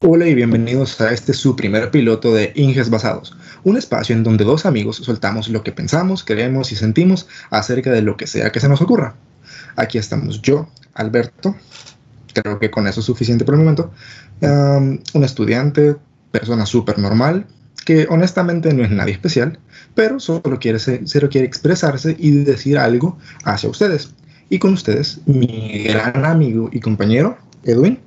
Hola y bienvenidos a este su primer piloto de Inges Basados, un espacio en donde dos amigos soltamos lo que pensamos, creemos y sentimos acerca de lo que sea que se nos ocurra. Aquí estamos yo, Alberto, creo que con eso es suficiente por el momento, un estudiante, persona súper normal, que honestamente no es nadie especial, pero solo quiere, solo quiere expresarse y decir algo hacia ustedes. Y con ustedes, mi gran amigo y compañero, Edwin.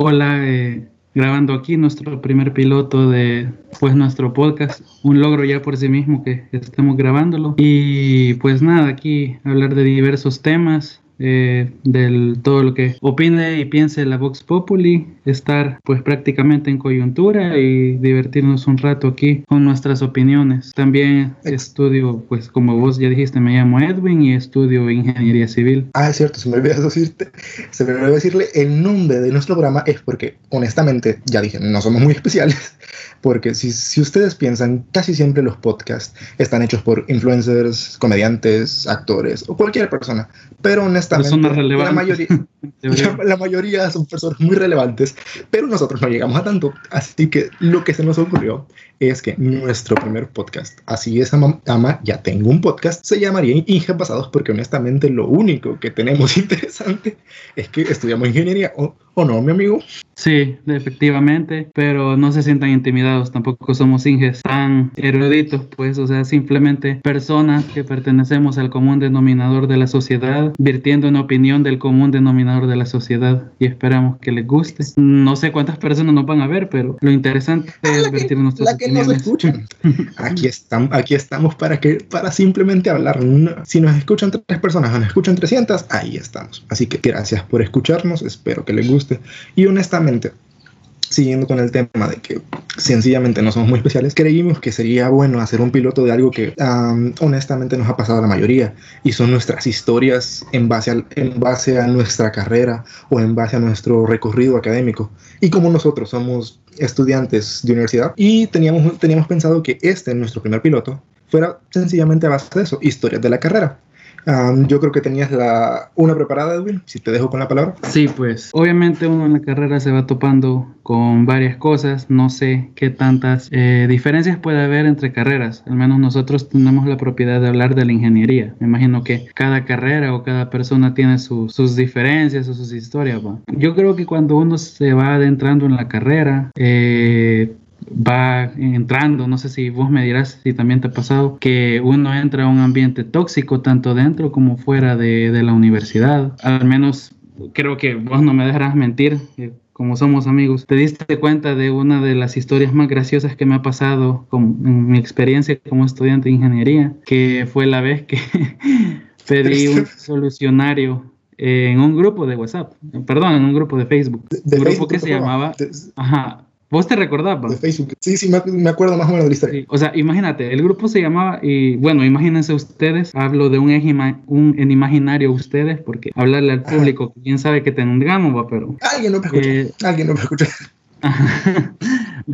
Hola, eh, grabando aquí nuestro primer piloto de pues nuestro podcast, un logro ya por sí mismo que estemos grabándolo. Y pues nada, aquí hablar de diversos temas, eh, del todo lo que opine y piense la Vox Populi, estar pues prácticamente en coyuntura y divertirnos un rato aquí con nuestras opiniones. También estudio, pues como vos ya dijiste, me llamo Edwin y estudio ingeniería civil. Ah, es cierto, se me olvidó decirte, se me olvidó decirle el nombre de nuestro programa es porque honestamente, ya dije, no somos muy especiales, porque si, si ustedes piensan, casi siempre los podcasts están hechos por influencers, comediantes, actores o cualquier persona, pero honestamente la mayoría, la mayoría son personas muy relevantes, pero nosotros no llegamos a tanto. Así que lo que se nos ocurrió es que nuestro primer podcast, así es, ama, ya tengo un podcast, se llamaría Inge Pasados, porque honestamente lo único que tenemos interesante es que estudiamos ingeniería, ¿o, o no, mi amigo? Sí, efectivamente, pero no se sientan intimidados, tampoco somos inges tan eruditos, pues, o sea, simplemente personas que pertenecemos al común denominador de la sociedad, virtiendo una opinión del común denominador de la sociedad y esperamos que les guste. No sé cuántas personas nos van a ver, pero lo interesante es vertir nuestras opiniones. Aquí estamos, aquí estamos para que para simplemente hablar. Si nos escuchan tres personas o nos escuchan 300, ahí estamos. Así que gracias por escucharnos, espero que les guste y honestamente siguiendo con el tema de que sencillamente no somos muy especiales, creímos que sería bueno hacer un piloto de algo que honestamente nos ha pasado a la mayoría y son nuestras historias en base, en base a nuestra carrera o en base a nuestro recorrido académico. Y como nosotros somos estudiantes de universidad y teníamos, teníamos pensado que este, nuestro primer piloto, fuera sencillamente a base de eso, historias de la carrera yo creo que tenías la, una preparada, Edwin, si te dejo con la palabra. Sí, pues obviamente uno en la carrera se va topando con varias cosas, no sé qué tantas eh, diferencias puede haber entre carreras, al menos nosotros tenemos la propiedad de hablar de la ingeniería, me imagino que cada carrera o cada persona tiene sus diferencias o sus historias. Yo creo que cuando uno se va adentrando en la carrera, eh, va entrando, no sé si vos me dirás si también te ha pasado, que uno entra a un ambiente tóxico tanto dentro como fuera de, la universidad. Al menos creo que vos no me dejarás mentir, como somos amigos, te diste cuenta de una de las historias más graciosas que me ha pasado con, en mi experiencia como estudiante de ingeniería, que fue la vez que pedí un solucionario en un grupo de WhatsApp, perdón, en un grupo de Facebook, un grupo que se llamaba, ajá, ¿Vos te recordabas? De Facebook. Sí, sí, me, acuerdo más o menos de la historia. O sea, imagínate, el grupo se llamaba, y bueno, imagínense ustedes, hablo de un, un en imaginario ustedes, porque hablarle al público, quién sabe que tengamos, va, pero... Alguien no me escucha, eh, alguien no me escucha.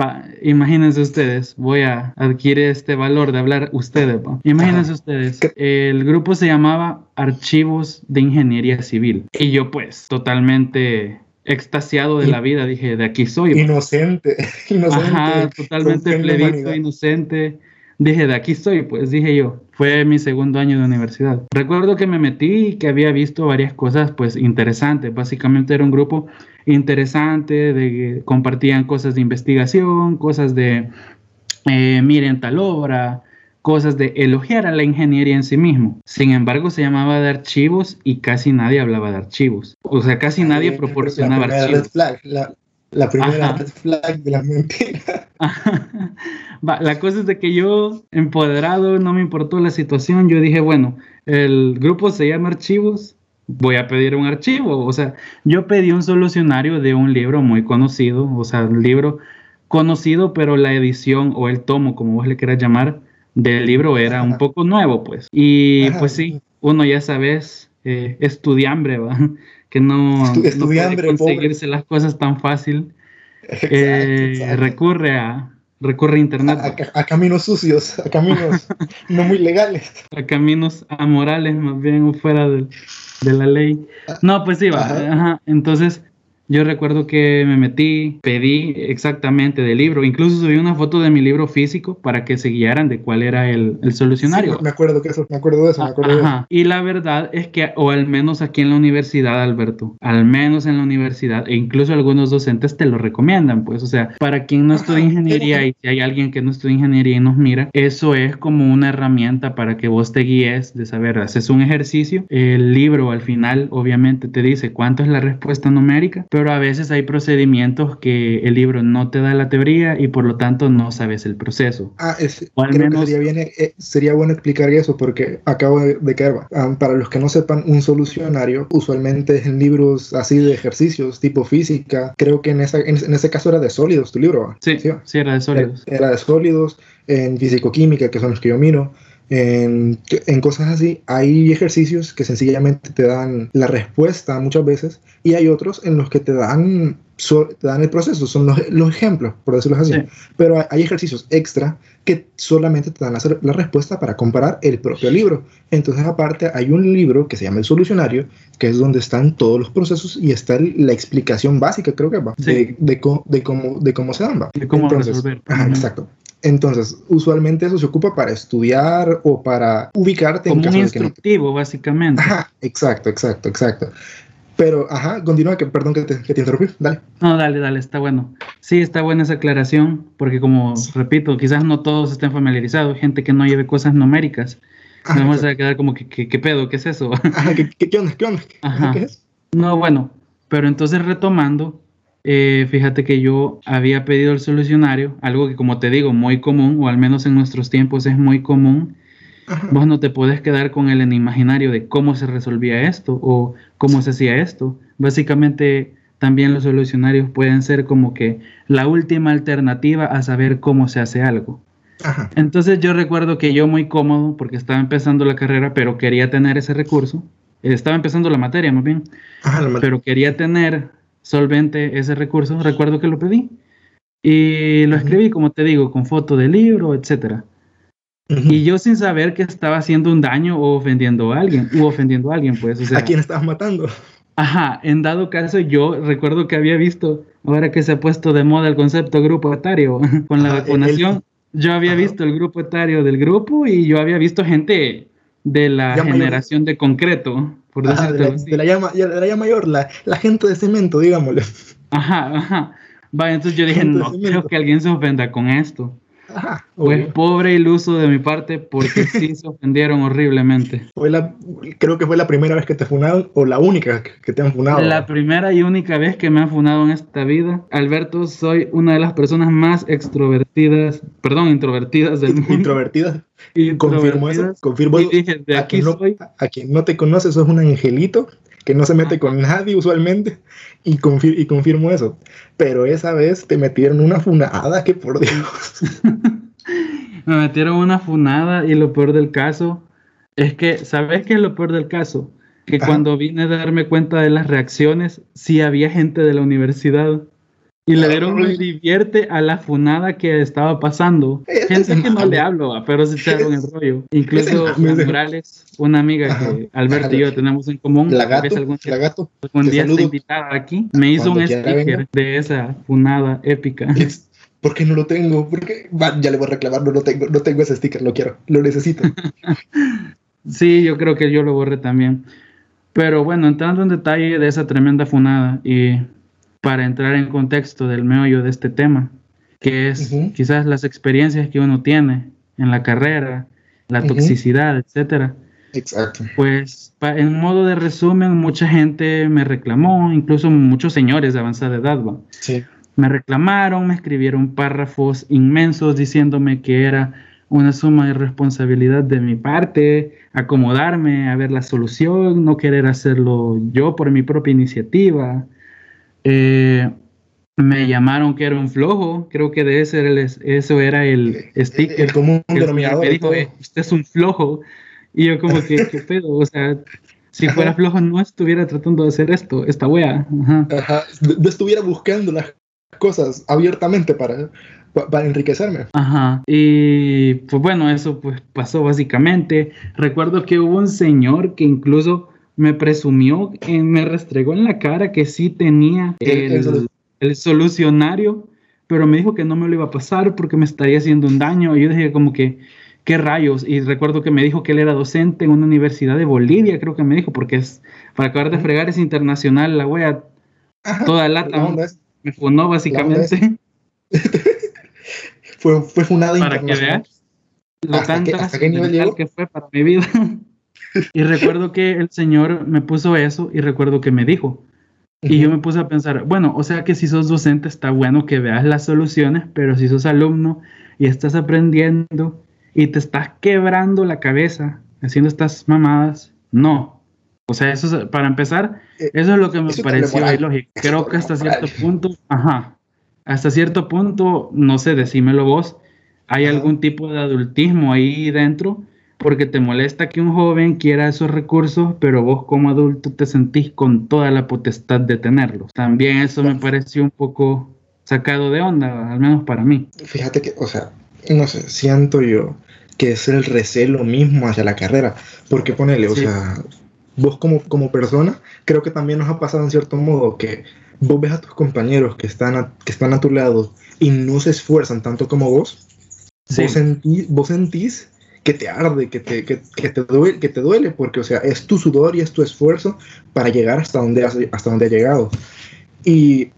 va, imagínense ustedes, voy a adquirir este valor de hablar ustedes, va. Imagínense ustedes, el grupo se llamaba Archivos de Ingeniería Civil, y yo pues, totalmente extasiado de la vida, dije, de aquí soy. Inocente, inocente. Ajá, totalmente pledito, inocente. Dije, de aquí soy, pues dije yo, fue mi segundo año de universidad. Recuerdo que me metí y que había visto varias cosas pues interesantes. Básicamente era un grupo interesante, de compartían cosas de investigación, cosas de eh, miren tal obra, cosas de elogiar a la ingeniería en sí mismo. Sin embargo, se llamaba de archivos y casi nadie hablaba de archivos. O sea, casi nadie proporcionaba la archivos. Red flag, la, primera red flag de la mentira. la cosa es de que yo, empoderado, no me importó la situación. Yo dije, bueno, el grupo se llama archivos, voy a pedir un archivo. O sea, yo pedí un solucionario de un libro muy conocido, o sea, un libro conocido, pero la edición o el tomo, como vos le quieras llamar, del libro era un poco nuevo, pues. Y pues sí, uno ya sabes, eh, estudiambre, ¿va? Que no, no puede conseguirse las cosas tan fácil. Eh, recurre a recurre a internet. A, caminos sucios, a caminos no muy legales. A caminos amorales, más bien fuera de, la ley. No, pues sí, va. Entonces, Yo recuerdo que me metí, pedí exactamente del libro, incluso subí una foto de mi libro físico para que se guiaran de cuál era el, el solucionario. Sí, me acuerdo que eso, me acuerdo de eso, me acuerdo Ajá. De eso. Y la verdad es que, o al menos aquí en la universidad, Alberto, al menos en la universidad, e incluso algunos docentes te lo recomiendan, pues, o sea, para quien no estudia ingeniería y si hay alguien que no estudia ingeniería y nos mira, eso es como una herramienta para que vos te guíes de saber, haces un ejercicio, el libro al final obviamente te dice cuánto es la respuesta numérica, pero a veces hay procedimientos que el libro no te da la teoría y por lo tanto no sabes el proceso. Ah, es, o al creo menos, que sería, bien, eh, sería bueno explicar eso porque acabo de, de caer. Um, para los que no sepan, un solucionario usualmente es en libros así de ejercicios tipo física. Creo que en, esa, en, en ese caso era de sólidos tu libro. Sí, sí, sí era de sólidos. Era, era de sólidos en físico-química, que son los que yo miro. En, en, cosas así, hay ejercicios que sencillamente te dan la respuesta muchas veces y hay otros en los que te dan, so, te dan el proceso, son los, los ejemplos, por decirlo así. Sí. Pero hay, hay, ejercicios extra que solamente te dan la, la, respuesta para comparar el propio libro. Entonces, aparte, hay un libro que se llama El Solucionario, que es donde están todos los procesos y está la explicación básica, creo que va, sí. de, de, de, cómo, de cómo se dan. Va. De cómo Entonces, resolver. Ajá, exacto. Entonces, usualmente eso se ocupa para estudiar o para ubicarte Como en caso un instructivo, de que no... básicamente. Ajá, exacto, exacto, exacto. Pero, ajá, continúa, que perdón que te, que te interrumpí, dale. No, dale, dale, está bueno. Sí, está buena esa aclaración, porque como sí. repito, quizás no todos estén familiarizados, gente que no lleve cosas numéricas. Ajá, vamos exacto. a quedar como, que, ¿qué pedo? ¿Qué es eso? Ajá, ¿qué, qué, qué onda? ¿Qué onda? Ajá. ¿Qué es? No, bueno, pero entonces retomando, eh, fíjate que yo había pedido el solucionario, algo que como te digo, muy común, o al menos en nuestros tiempos es muy común. Ajá. Vos no te puedes quedar con el imaginario de cómo se resolvía esto o cómo se hacía esto. Básicamente también los solucionarios pueden ser como que la última alternativa a saber cómo se hace algo. Ajá. Entonces yo recuerdo que yo muy cómodo, porque estaba empezando la carrera, pero quería tener ese recurso. Estaba empezando la materia, más bien. Ajá, la pero quería tener solvente ese recurso, recuerdo que lo pedí y lo escribí, como te digo, con foto de libro, etcétera. Uh -huh. Y yo sin saber que estaba haciendo un daño o ofendiendo a alguien, u ofendiendo a alguien, pues. O sea, ¿A quién estabas matando? Ajá, en dado caso yo recuerdo que había visto, ahora que se ha puesto de moda el concepto grupo etario, con la Ajá, vacunación, el... yo había Ajá. visto el grupo etario del grupo y yo había visto gente de la ya generación mayor. de concreto, por ajá, de, la, de, la, llama, de la mayor, la, la, gente de cemento, digámosle. Ajá, ajá. Vaya, entonces yo dije, no creo que alguien se ofenda con esto. Ajá, pues pobre iluso de mi parte porque sí se ofendieron horriblemente. Fue la, creo que fue la primera vez que te funaron o la única que te han funado. La primera y única vez que me han funado en esta vida. Alberto, soy una de las personas más extrovertidas, perdón, introvertidas del mundo. Introvertidas. Confirmo eso, confirmo y dije, de aquí a, quien no, soy. a quien no te conoce, sos un angelito que no se mete con nadie usualmente y, confir y, confirmo eso. Pero esa vez te metieron una funada que por Dios. Me metieron una funada y lo peor del caso es que, ¿sabes qué es lo peor del caso? Que Ajá. cuando vine a darme cuenta de las reacciones, sí había gente de la universidad. Y le dieron un divierte a la funada que estaba pasando. Gente que no le hablo, pero se echaron el rollo. Incluso Morales, una amiga que Alberto y yo tenemos en común. La gato, algún, la gato. Un día está invitada aquí. Me hizo Cuando un sticker venga. de esa funada épica. ¿Por qué no lo tengo? Porque ya le voy a reclamar, no lo tengo, no tengo ese sticker, lo quiero, lo necesito. sí, yo creo que yo lo borré también. Pero bueno, entrando en detalle de esa tremenda funada y para entrar en contexto del meollo de este tema, que es uh -huh. quizás las experiencias que uno tiene en la carrera, la uh -huh. toxicidad, etcétera. Exacto. Pues en modo de resumen, mucha gente me reclamó, incluso muchos señores de avanzada edad, ¿va? Sí. me reclamaron, me escribieron párrafos inmensos diciéndome que era una suma de responsabilidad de mi parte, acomodarme a ver la solución, no querer hacerlo yo por mi propia iniciativa. Eh, me llamaron que era un flojo, creo que de ese era el, eso era el sticker. El, el común denominador. Me dijo, eh, usted es un flojo. Y yo como que, ¿qué pedo? O sea, si fuera Ajá. flojo no estuviera tratando de hacer esto, esta wea. Ajá. Ajá. No estuviera buscando las cosas abiertamente para, para enriquecerme. Ajá. Y pues bueno, eso pues pasó básicamente. Recuerdo que hubo un señor que incluso me presumió, eh, me restregó en la cara que sí tenía el, el, solucionario, pero me dijo que no me lo iba a pasar porque me estaría haciendo un daño. Y yo dije como que, ¿qué rayos? Y recuerdo que me dijo que él era docente en una universidad de Bolivia, creo que me dijo, porque es, para acabar de fregar es internacional, la wea, toda lata, me funó básicamente. fue, fue funada Para que veas lo tanto que fue para mi vida. y recuerdo que el Señor me puso eso y recuerdo que me dijo. Y yo me puse a pensar, bueno, o sea que si sos docente está bueno que veas las soluciones, pero si sos alumno y estás aprendiendo y te estás quebrando la cabeza haciendo estas mamadas, no. O sea, eso para empezar, eh, eso es lo que me pareció ilógico. Creo que hasta cierto punto, ajá, hasta cierto punto, no sé, decímelo vos, hay algún tipo de adultismo ahí dentro porque te molesta que un joven quiera esos recursos, pero vos como adulto te sentís con toda la potestad de tenerlos. También eso me pareció un poco sacado de onda, al menos para mí. Fíjate que, o sea, no sé, siento yo que es el recelo mismo hacia la carrera, porque ponele, o sea, vos como, como persona, creo que también nos ha pasado en cierto modo que vos ves a tus compañeros que están que están a tu lado y no se esfuerzan tanto como vos, vos, sentís que te arde, que te, que, te duele, que te duele, porque, o sea, es tu sudor y es tu esfuerzo para llegar hasta donde has, hasta donde ha llegado. Y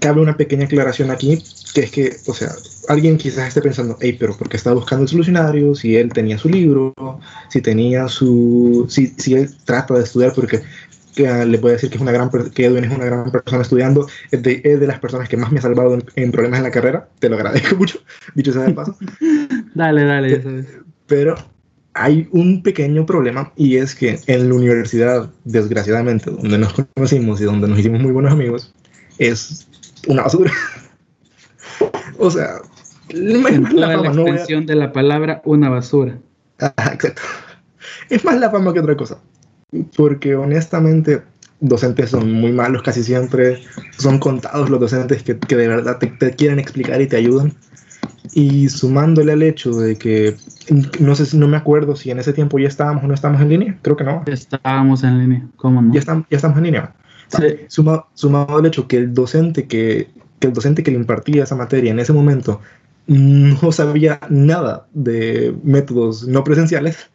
cabe una pequeña aclaración aquí, que es que, o sea, alguien quizás esté pensando, hey, pero ¿por qué está buscando el solucionario? Si él tenía su libro, si tenía su, si, si él trata de estudiar, porque que ah, le puedo decir que es una gran que Edwin es una gran persona estudiando, es de, de las personas que más me ha salvado en, problemas en la carrera, te lo agradezco mucho, dicho sea de paso. dale, dale. Pero hay un pequeño problema y es que en la universidad, desgraciadamente, donde nos conocimos y donde nos hicimos muy buenos amigos, es una basura. o sea, es la, la extensión de la palabra una basura. exacto. Es más la fama que otra cosa porque honestamente docentes son muy malos casi siempre, son contados los docentes que, que de verdad te, quieren explicar y te ayudan. Y sumándole al hecho de que, no sé si no me acuerdo si en ese tiempo ya estábamos o no estábamos en línea, creo que no. Estábamos en línea, ¿cómo no? Ya, estamos, ya estamos en línea. Sí. Sumado, sumado al hecho que el docente que, que el docente que le impartía esa materia en ese momento no sabía nada de métodos no presenciales,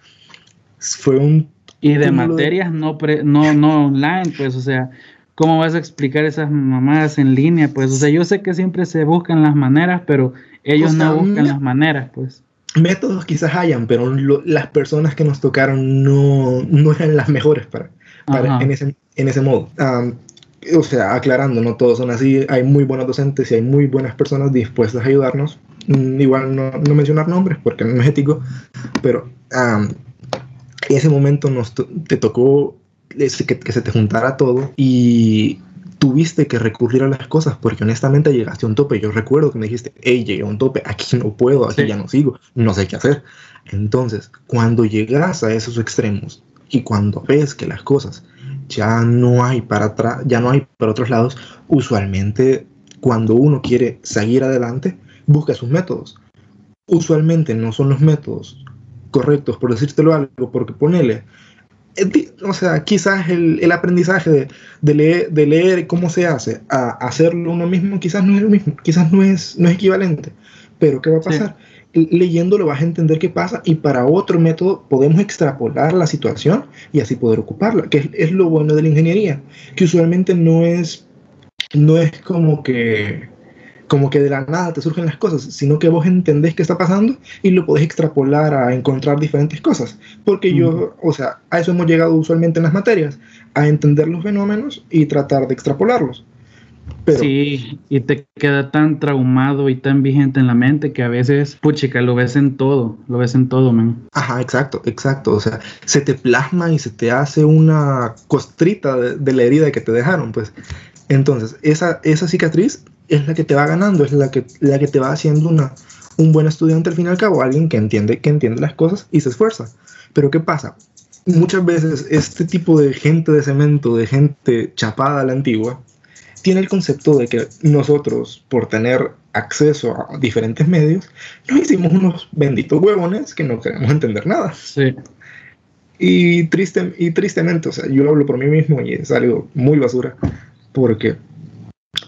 fue un y de materias no, no, no online, pues, o sea, ¿cómo vas a explicar esas mamadas en línea? Pues, o sea, yo sé que siempre se buscan las maneras, pero ellos no buscan las maneras, pues. Métodos quizás hayan, pero las personas que nos tocaron no, no eran las mejores para, en, ese, en ese modo. o sea, aclarando, no todos son así, hay muy buenos docentes y hay muy buenas personas dispuestas a ayudarnos. Mm, igual no, no mencionar nombres porque no es ético, pero ese momento nos te tocó que, que, se te juntara todo y tuviste que recurrir a las cosas porque honestamente llegaste a un tope. Yo recuerdo que me dijiste, hey, llegué a un tope, aquí no puedo, aquí ya no sigo, no sé qué hacer. Entonces, cuando llegas a esos extremos y cuando ves que las cosas ya no hay para atrás, ya no hay para otros lados, usualmente cuando uno quiere seguir adelante, busca sus métodos. Usualmente no son los métodos correctos, por decírtelo algo, porque ponele, o sea, quizás el, el aprendizaje de, de, leer, de leer cómo se hace a hacerlo uno mismo, quizás no es lo mismo, quizás no es, no es equivalente, pero ¿qué va a pasar? Leyéndolo vas a entender qué pasa y para otro método podemos extrapolar la situación y así poder ocuparla, que es, es lo bueno de la ingeniería, que usualmente no es, no es como que como que de la nada te surgen las cosas, sino que vos entendés qué está pasando y lo podés extrapolar a encontrar diferentes cosas. Porque yo, o sea, a eso hemos llegado usualmente en las materias, a entender los fenómenos y tratar de extrapolarlos. sí, y te queda tan traumado y tan vigente en la mente que a veces, puchica, lo ves en todo, lo ves en todo, man. Ajá, exacto, exacto. O sea, se te plasma y se te hace una costrita de, de la herida que te dejaron, pues. Entonces, esa, esa cicatriz es la que te va ganando, es la que, la que te va haciendo una, un buen estudiante al fin y al cabo, alguien que entiende, que entiende las cosas y se esfuerza. Pero ¿qué pasa? Muchas veces este tipo de gente de cemento, de gente chapada a la antigua, tiene el concepto de que nosotros, por tener acceso a diferentes medios, nos hicimos unos benditos huevones que no queremos entender nada. Sí. Y, triste, y tristemente, o sea, yo hablo por mí mismo y es algo muy basura, porque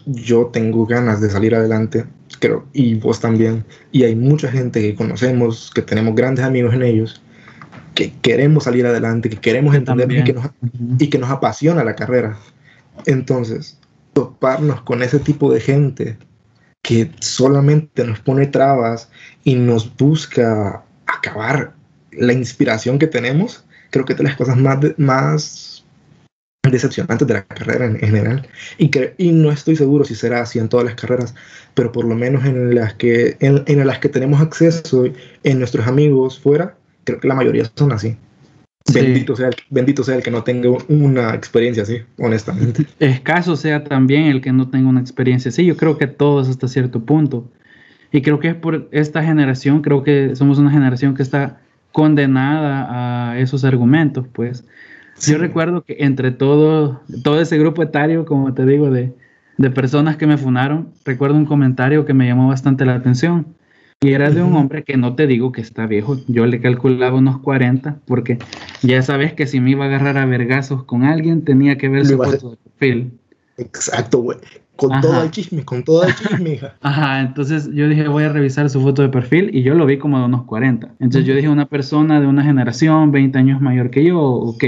yo tengo ganas de salir adelante, creo, y vos también, y hay mucha gente que conocemos, que tenemos grandes amigos en ellos, que queremos salir adelante, que queremos entender y que, nos, y que nos apasiona la carrera. Entonces, toparnos con ese tipo de gente que solamente nos pone trabas y nos busca acabar la inspiración que tenemos, creo que es de las cosas más, más decepcionantes de la carrera en, general. Y, que, y no estoy seguro si será así en todas las carreras, pero por lo menos en las que, en, en las que tenemos acceso en nuestros amigos fuera, creo que la mayoría son así. Bendito, sea el, bendito sea el que no tenga una experiencia así, honestamente. Escaso sea también el que no tenga una experiencia así. Yo creo que todos hasta cierto punto. Y creo que es por esta generación, creo que somos una generación que está condenada a esos argumentos, pues. Yo recuerdo que entre todo, todo ese grupo etario, como te digo, de, de personas que me funaron, recuerdo un comentario que me llamó bastante la atención. Y era de un hombre que no te digo que está viejo, yo le calculaba unos 40, porque ya sabes que si me iba a agarrar a vergazos con alguien, tenía que ver su foto de perfil. Exacto, güey. Con todo el chisme, con todo el chisme, hija. Ajá, entonces yo dije, voy a revisar su foto de perfil y yo lo vi como de unos 40. Entonces yo dije, una persona de una generación, 20 años mayor que yo, ok.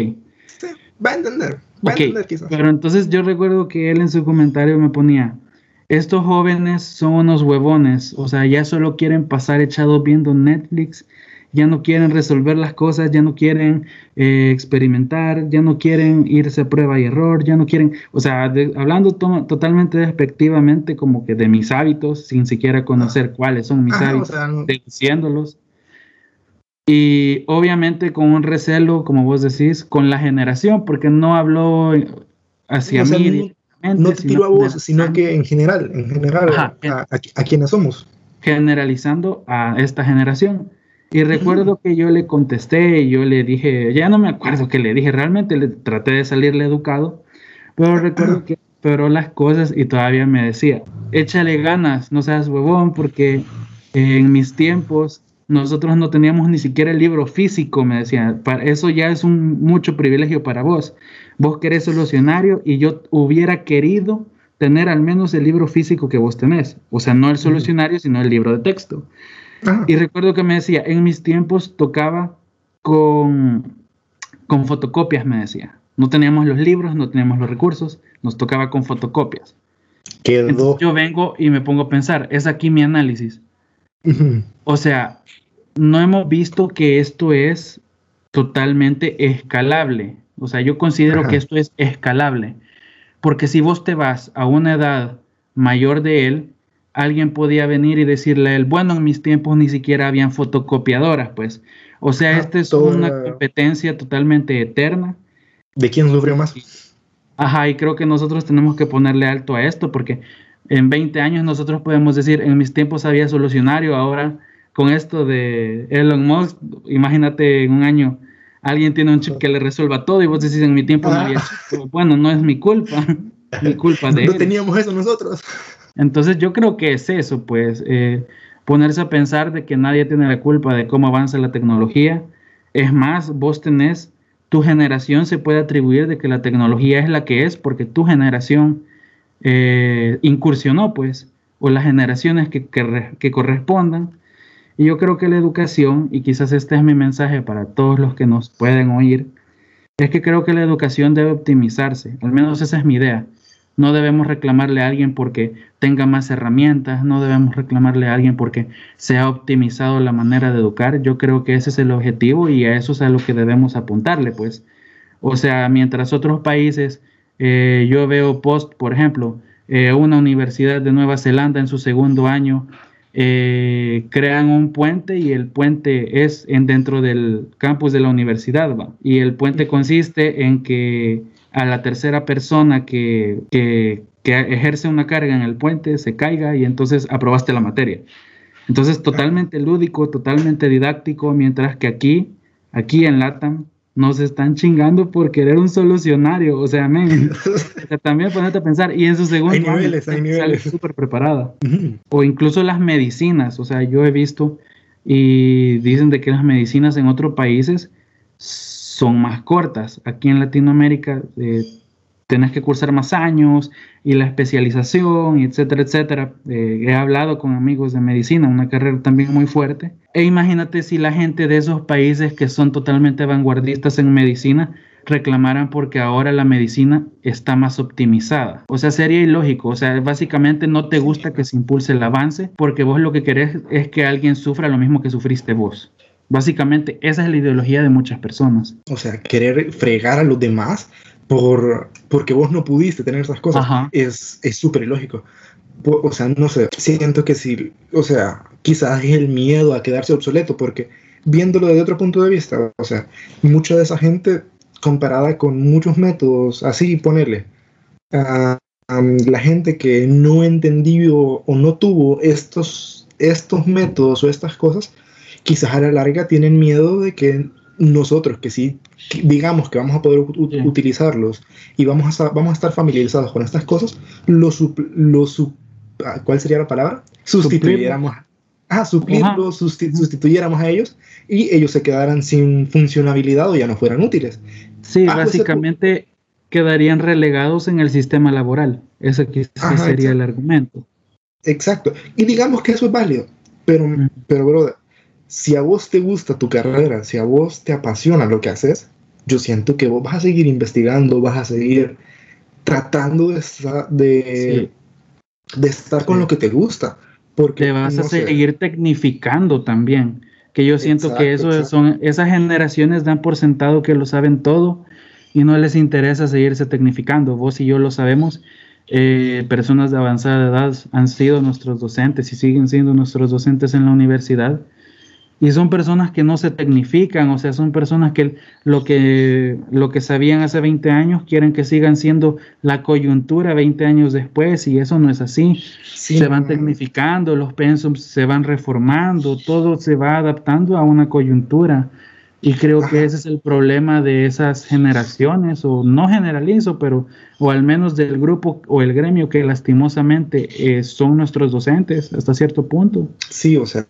Va a entender, va a entender quizás. Pero entonces yo recuerdo que él en su comentario me ponía, estos jóvenes son unos huevones, o sea, ya solo quieren pasar echados viendo Netflix, ya no quieren resolver las cosas, ya no quieren eh, experimentar, ya no quieren irse a prueba y error, ya no quieren, o sea, hablando totalmente despectivamente como que de mis hábitos, sin siquiera conocer cuáles son mis hábitos, diciéndolos. Y obviamente con un recelo, como vos decís, con la generación, porque no habló hacia mí no te tiro a vos, sino que en general, en general, a, quienes somos. Generalizando a esta generación. Y recuerdo que yo le contesté y yo le dije, ya no me acuerdo que le dije, realmente le traté de salirle educado, pero recuerdo que pero las cosas y todavía me decía, échale ganas, no seas huevón, porque en mis tiempos nosotros no teníamos ni siquiera el libro físico, me decía, para eso ya es un mucho privilegio para vos. Vos querés solucionario y yo hubiera querido tener al menos el libro físico que vos tenés. O sea, no el solucionario, sino el libro de texto. Y recuerdo que me decía, en mis tiempos tocaba con, con fotocopias, me decía. No teníamos los libros, no teníamos los recursos, nos tocaba con fotocopias. yo vengo y me pongo a pensar, es aquí mi análisis. O sea, no hemos visto que esto es totalmente escalable. O sea, yo considero que esto es escalable. Porque si vos te vas a una edad mayor de él, alguien podía venir y decirle a él, bueno, en mis tiempos ni siquiera habían fotocopiadoras, pues. O sea, esta es una competencia totalmente eterna. ¿De quién sufre más? Ajá, y creo que nosotros tenemos que ponerle alto a esto, porque en 20 años nosotros podemos decir, en mis tiempos había solucionario, ahora con esto de Elon Musk, imagínate en un año alguien tiene un chip que le resuelva todo y vos decís en mi tiempo no había chip. Bueno, no es mi culpa, mi culpa de No teníamos eso nosotros. Entonces yo creo que es eso, pues, eh, ponerse a pensar de que nadie tiene la culpa de cómo avanza la tecnología. Es más, vos tenés, tu generación se puede atribuir de que la tecnología es la que es porque tu generación eh, incursionó, pues, o las generaciones que, que, que correspondan y yo creo que la educación, y quizás este es mi mensaje para todos los que nos pueden oír, es que creo que la educación debe optimizarse, al menos esa es mi idea. No debemos reclamarle a alguien porque tenga más herramientas, no debemos reclamarle a alguien porque se ha optimizado la manera de educar. Yo creo que ese es el objetivo y a eso es a lo que debemos apuntarle, pues. O sea, mientras otros países, eh, yo veo post, por ejemplo, eh, una universidad de Nueva Zelanda en su segundo año eh, crean un puente y el puente es en, dentro del campus de la universidad. ¿va? Y el puente consiste en que a la tercera persona que, que, ejerce una carga en el puente se caiga y entonces aprobaste la materia. Entonces, totalmente lúdico, totalmente didáctico, mientras que aquí, aquí en LATAM, nos están chingando por querer un solucionario. O sea, men, también ponerte a pensar. Y en su segundo hay niveles, hay niveles. súper preparada. O incluso las medicinas. O sea, yo he visto y dicen de que las medicinas en otros países son más cortas. Aquí en Latinoamérica eh, tenés que cursar más años y la especialización, etcétera, etcétera. Eh, he hablado con amigos de medicina, una carrera también muy fuerte. E imagínate si la gente de esos países que son totalmente vanguardistas en medicina reclamaran porque ahora la medicina está más optimizada. O sea, sería ilógico. O sea, básicamente no te gusta que se impulse el avance porque vos lo que querés es que alguien sufra lo mismo que sufriste vos. Básicamente, esa es la ideología de muchas personas. O sea, querer fregar a los demás por, porque vos no pudiste tener esas cosas es súper ilógico. O sea, no sé, siento que sí, o sea, quizás es el miedo a quedarse obsoleto, porque viéndolo desde otro punto de vista, o sea, mucha de esa gente comparada con muchos métodos, así ponerle, a la gente que no entendió o no tuvo estos, estos métodos o estas cosas, quizás a la larga tienen miedo de que nosotros, que sí, digamos que vamos a poder utilizarlos y vamos a, vamos a estar familiarizados con estas cosas, lo, lo ah, ¿cuál sería la palabra? Sustituyéramos. Ah, suplirlos, sustituyéramos a ellos y ellos se quedaran sin funcionalidad o ya no fueran útiles. Sí, básicamente quedarían relegados en el sistema laboral. Ese quizás sería el argumento. Exacto. Y digamos que eso es válido. Pero, pero, brother, si a vos te gusta tu carrera, si a vos te apasiona lo que haces, yo siento que vos vas a seguir investigando, vas a seguir tratando de, de, estar con lo que te gusta. Porque, te vas a seguir tecnificando también que yo siento que eso son esas generaciones dan por sentado que lo saben todo y no les interesa seguirse tecnificando. Vos y yo lo sabemos. Eh, personas de avanzada edad han sido nuestros docentes y siguen siendo nuestros docentes en la universidad y son personas que no se tecnifican, o sea, son personas que lo que, lo que sabían hace 20 años quieren que sigan siendo la coyuntura 20 años después y eso no es así. se van tecnificando, los pensums se van reformando, todo se va adaptando a una coyuntura. Y creo que ese es el problema de esas generaciones, o no generalizo, pero, o al menos del grupo o el gremio que lastimosamente eh, son nuestros docentes hasta cierto punto. Sí, o sea,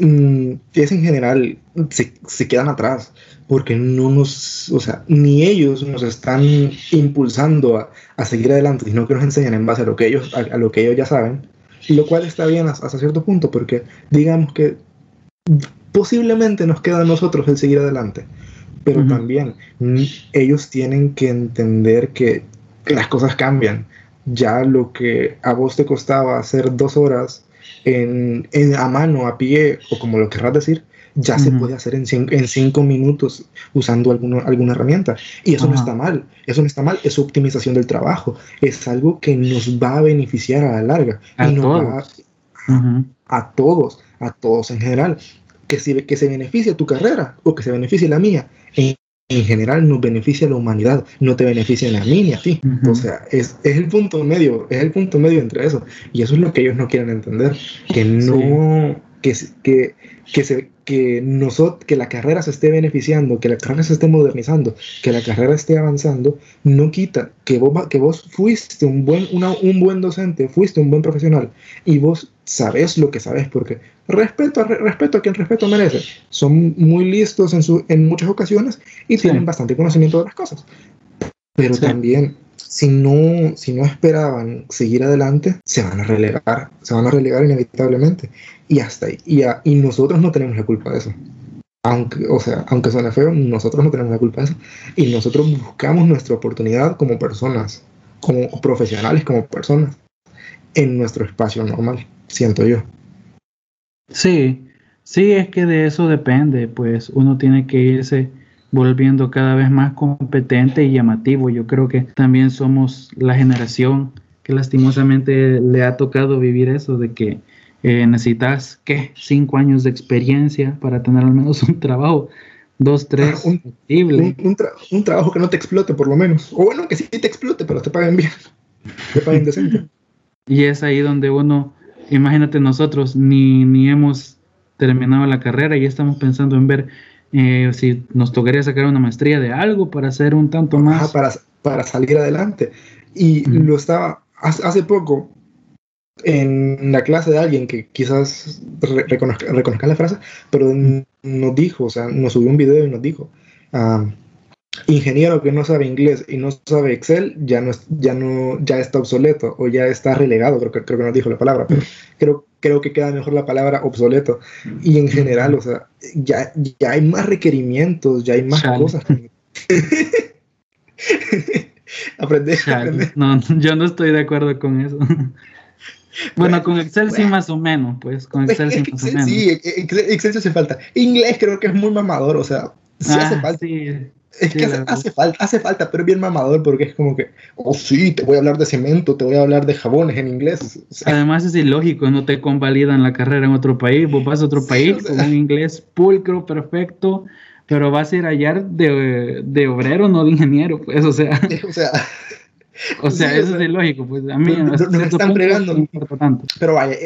mm, es en general, se, se, quedan atrás, porque no nos, o sea, ni ellos nos están impulsando a, a seguir adelante, sino que nos enseñan en base a lo que ellos, a, lo que ellos ya saben, lo cual está bien hasta cierto punto, porque digamos que posiblemente nos queda a nosotros el seguir adelante. Pero también ellos tienen que entender que, las cosas cambian. Ya lo que a vos te costaba hacer dos horas en, a mano, a pie, o como lo querrás decir, ya se puede hacer en, en cinco minutos usando alguna alguna herramienta. Y eso no está mal, eso no está mal, es optimización del trabajo, es algo que nos va a beneficiar a la larga. A todos. a todos, a todos en general que, se, que se beneficie tu carrera o que se beneficie la mía. En, en general nos beneficia la humanidad, no te beneficia ni a mí ni a ti. O sea, es, es, el punto medio, es el punto medio entre eso. Y eso es lo que ellos no quieren entender, que no, que, que, que, se, que, nosotros, que la carrera se esté beneficiando, que la carrera se esté modernizando, que la carrera esté avanzando, no quita que vos, que vos fuiste un buen, una, un buen docente, fuiste un buen profesional y vos sabes lo que sabes, porque respeto a, respeto a quien respeto merece. Son muy listos en, su, en muchas ocasiones y tienen bastante conocimiento de las cosas. Pero también, si no, si no esperaban seguir adelante, se van a relegar, se van a relegar inevitablemente. Y hasta ahí. Y, y nosotros no tenemos la culpa de eso. Aunque, o sea, aunque suene feo, nosotros no tenemos la culpa de eso. Y nosotros buscamos nuestra oportunidad como personas, como profesionales, como personas, en nuestro espacio normal siento yo. Sí, sí, es que de eso depende, pues uno tiene que irse volviendo cada vez más competente y llamativo. Yo creo que también somos la generación que lastimosamente le ha tocado vivir eso de que eh, necesitas, ¿qué? Cinco años de experiencia para tener al menos un trabajo, dos, tres, un, un, trabajo que no te explote por lo menos. O bueno, que sí te explote, pero te paguen bien, te paguen decente. y es ahí donde uno imagínate nosotros, ni, ni hemos terminado la carrera y estamos pensando en ver eh, si nos tocaría sacar una maestría de algo para hacer un tanto más. para, para salir adelante. Y lo estaba hace, poco en la clase de alguien que quizás reconozca, la frase, pero nos dijo, o sea, nos subió un video y nos dijo, ah, ingeniero que no sabe inglés y no sabe Excel ya no, ya no ya está obsoleto o ya está relegado, creo que, creo que no dijo la palabra, pero creo, creo que queda mejor la palabra obsoleto. Y en general, o sea, ya, ya hay más requerimientos, ya hay más cosas. aprender, No, yo no estoy de acuerdo con eso. Bueno, con Excel sí más o menos, pues con Excel sí más o menos. Sí, Excel, sí hace falta. Inglés creo que es muy mamador, o sea, sí hace ah, falta. Sí. Es que hace, falta, hace falta, pero bien mamador porque es como que, oh sí, te voy a hablar de cemento, te voy a hablar de jabones en inglés. Además es ilógico, no te convalidan la carrera en otro país, vos vas a otro país con un inglés pulcro, perfecto, pero vas a ir allá de, de obrero, no de ingeniero, pues, o sea. o sea, o sea eso es ilógico, pues a mí no, nos están fregando. No tanto. Pero vaya,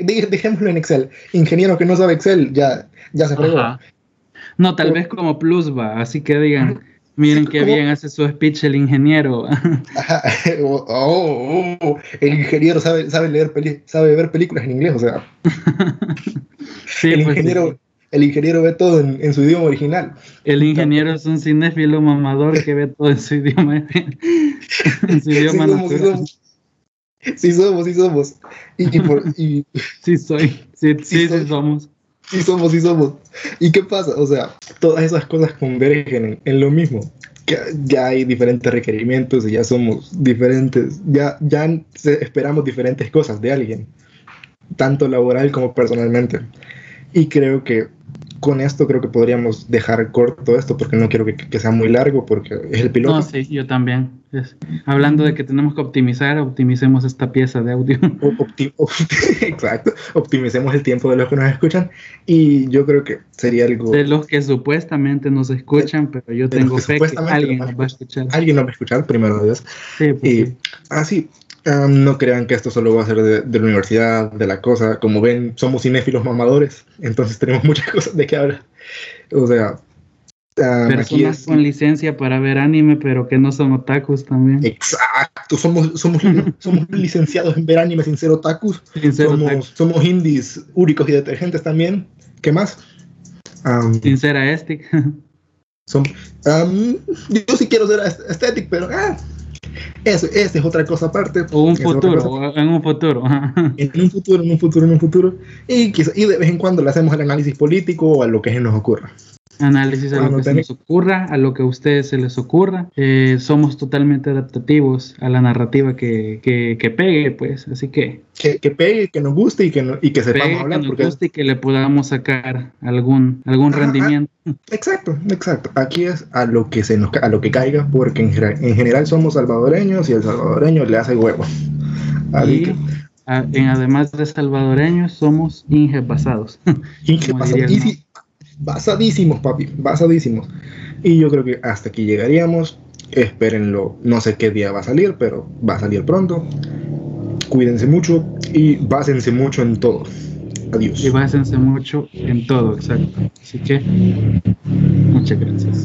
dejémoslo en Excel. Ingeniero que no sabe Excel, ya, ya se fregó. No, tal vez como plus va, así que digan, miren qué bien hace su speech el ingeniero. Oh, oh, oh, el ingeniero sabe, sabe leer sabe ver películas en inglés, o sea. el, pues ingeniero, el ingeniero ve todo en, su idioma original. El ingeniero es un cinéfilo mamador que ve todo en su idioma, en su idioma sí, somos, sí, somos, sí somos. Y, sí soy, sí, sí, sí somos. Sí somos, sí somos. ¿Y qué pasa? O sea, todas esas cosas convergen en, lo mismo. Que ya hay diferentes requerimientos y ya somos diferentes, ya, ya esperamos diferentes cosas de alguien, tanto laboral como personalmente. Y creo que con esto creo que podríamos dejar corto esto porque no quiero que, sea muy largo porque es el piloto. No, sí, yo también. hablando de que tenemos que optimizar, optimicemos esta pieza de audio. exacto, optimicemos el tiempo de los que nos escuchan y yo creo que sería algo... De los que supuestamente nos escuchan, pero yo tengo fe que alguien nos va a escuchar. Alguien nos va a escuchar, primero Dios. Sí, pues y, sí. Así, no crean que esto solo va a ser de, la universidad, de la cosa. Como ven, somos cinéfilos mamadores, entonces tenemos muchas cosas de qué hablar. O sea, personas con licencia para ver anime, pero que no son otakus también. Exacto, somos, somos, somos licenciados en ver anime sin ser otakus. somos, somos indies úricos y detergentes también. ¿Qué más? sin ser aesthetic. yo sí quiero ser aesthetic, pero ah, eso, esa es otra cosa aparte. O un futuro, en un futuro. en un futuro, en un futuro, en un futuro. Y, y de vez en cuando le hacemos el análisis político o a lo que se nos ocurra análisis a lo que se nos ocurra, a lo que a ustedes se les ocurra. Eh, somos totalmente adaptativos a la narrativa que, que, pegue, pues, así que... Que, pegue, que nos guste y que, y que sepamos hablar. Que nos guste y que le podamos sacar algún, algún rendimiento. exacto, exacto. Aquí es a lo que, se nos, a lo que caiga, porque en, en general somos salvadoreños y el salvadoreño le hace huevo. en, además de salvadoreños, somos ingepasados. Ingepasados basadísimos, papi, basadísimos. Y yo creo que hasta aquí llegaríamos. Espérenlo, no sé qué día va a salir, pero va a salir pronto. Cuídense mucho y básense mucho en todo. Adiós. Y básense mucho en todo, exacto. Así que, muchas gracias.